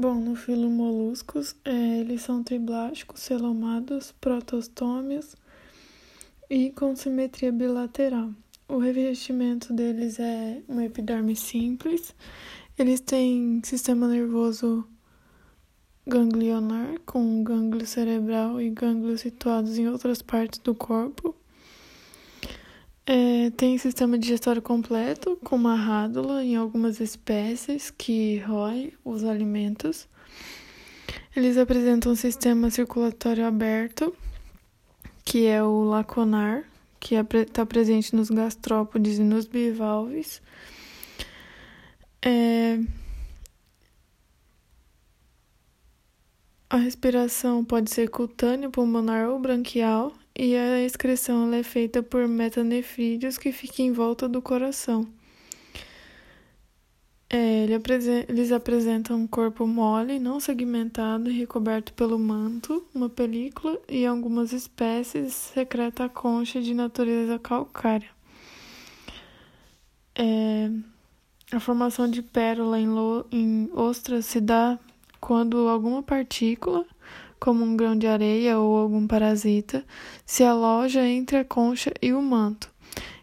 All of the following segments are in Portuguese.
Bom, no filo moluscos, é, eles são triblásticos, celomados, protostômios e com simetria bilateral. O revestimento deles é uma epiderme simples. Eles têm sistema nervoso ganglionar, com gânglio cerebral e gânglios situados em outras partes do corpo. É, tem sistema digestório completo, com uma rádula em algumas espécies que rói os alimentos. Eles apresentam um sistema circulatório aberto, que é o laconar, que está presente nos gastrópodes e nos bivalves. É... A respiração pode ser cutânea, pulmonar ou branquial e a excreção é feita por metanefrídeos que ficam em volta do coração. É, eles apresentam um corpo mole, não segmentado e recoberto pelo manto, uma película e algumas espécies secreta a concha de natureza calcária. É, a formação de pérola em, em ostras se dá quando alguma partícula como um grão de areia ou algum parasita, se aloja entre a concha e o manto.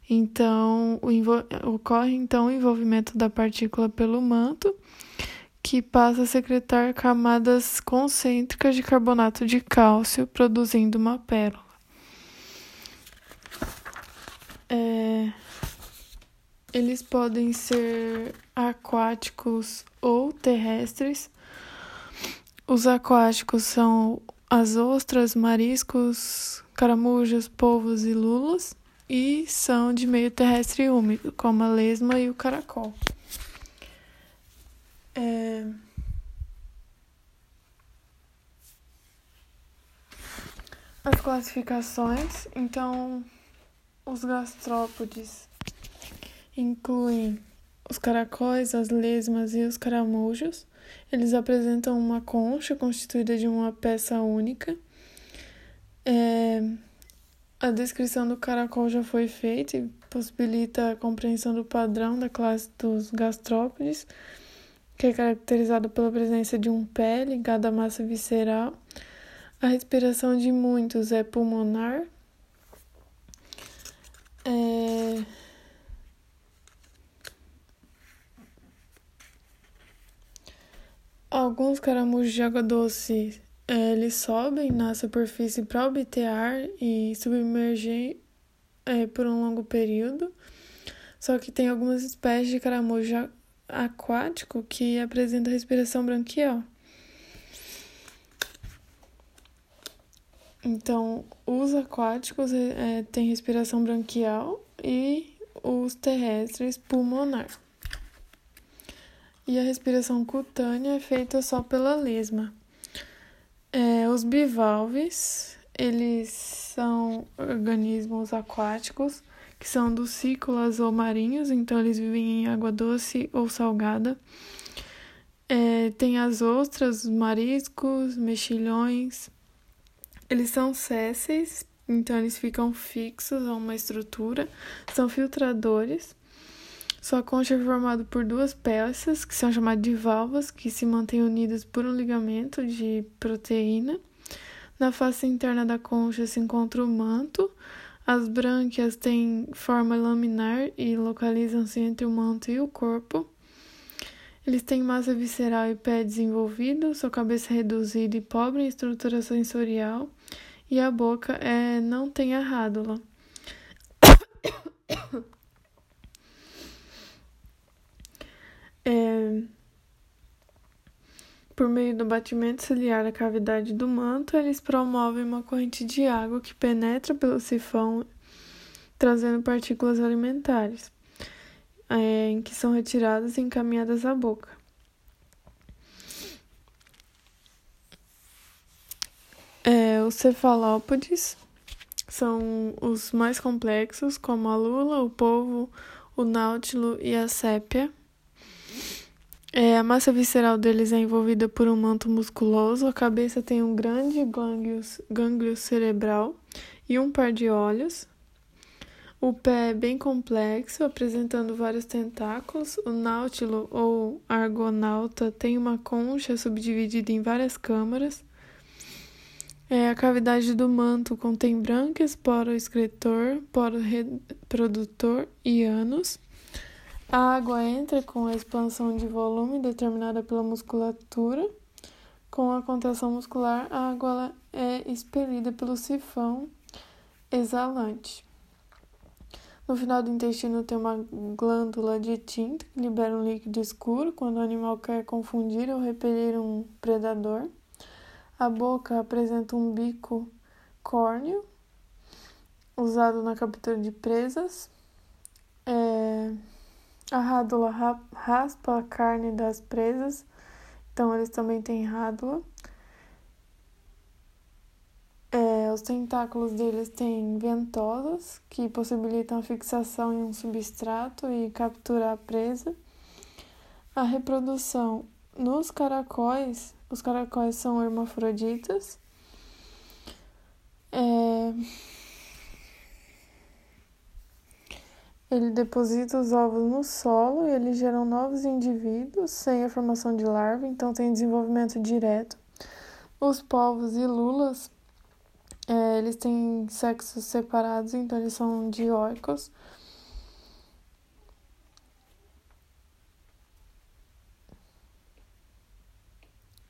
Então, ocorre então o envolvimento da partícula pelo manto, que passa a secretar camadas concêntricas de carbonato de cálcio, produzindo uma pérola. É... Eles podem ser aquáticos ou terrestres os aquáticos são as ostras, mariscos, caramujos, polvos e lulas, e são de meio terrestre e úmido, como a lesma e o caracol. É... As classificações, então, os gastrópodes incluem os caracóis, as lesmas e os caramujos. Eles apresentam uma concha constituída de uma peça única. É, a descrição do caracol já foi feita e possibilita a compreensão do padrão da classe dos gastrópodes, que é caracterizado pela presença de um pé ligado à massa visceral. A respiração de muitos é pulmonar. É... Alguns caramujos de água doce é, eles sobem na superfície para obter ar e submergir é, por um longo período. Só que tem algumas espécies de caramujo aquático que apresentam respiração branquial. Então, os aquáticos é, têm respiração branquial e os terrestres pulmonar e a respiração cutânea é feita só pela lesma. É, os bivalves, eles são organismos aquáticos que são ducícolas ou marinhos, então eles vivem em água doce ou salgada. É, tem as ostras, os mariscos, mexilhões. Eles são sésseis, então eles ficam fixos a uma estrutura. São filtradores sua concha é formada por duas peças, que são chamadas de valvas, que se mantêm unidas por um ligamento de proteína. Na face interna da concha se encontra o manto. As brânquias têm forma laminar e localizam-se entre o manto e o corpo. Eles têm massa visceral e pé desenvolvido, sua cabeça é reduzida e pobre em estrutura sensorial, e a boca é, não tem a rádula. É, por meio do batimento ciliar da cavidade do manto, eles promovem uma corrente de água que penetra pelo sifão, trazendo partículas alimentares, é, em que são retiradas e encaminhadas à boca. É, os cefalópodes são os mais complexos, como a lula, o polvo, o náutilo e a sépia. É, a massa visceral deles é envolvida por um manto musculoso, a cabeça tem um grande gânglio, cerebral e um par de olhos. O pé é bem complexo, apresentando vários tentáculos. O náutilo ou argonauta tem uma concha subdividida em várias câmaras. É, a cavidade do manto contém brânquias, poro excretor, poro reprodutor e ânus. A água entra com a expansão de volume determinada pela musculatura. Com a contração muscular, a água é expelida pelo sifão exalante. No final do intestino tem uma glândula de tinta que libera um líquido escuro quando o animal quer confundir ou repelir um predador. A boca apresenta um bico córneo usado na captura de presas. É... A rádula raspa a carne das presas, então eles também têm rádula. É, os tentáculos deles têm ventosas, que possibilitam a fixação em um substrato e capturar a presa. A reprodução nos caracóis, os caracóis são hermafroditas. Ele deposita os ovos no solo e eles geram novos indivíduos sem a formação de larva, então tem desenvolvimento direto. Os povos e lulas é, eles têm sexos separados, então eles são dioicos.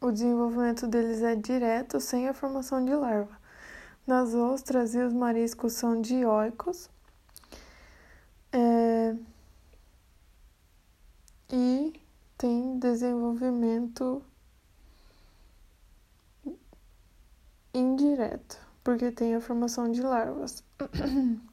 O desenvolvimento deles é direto, sem a formação de larva. Nas ostras e os mariscos são dioicos. É... E tem desenvolvimento indireto porque tem a formação de larvas.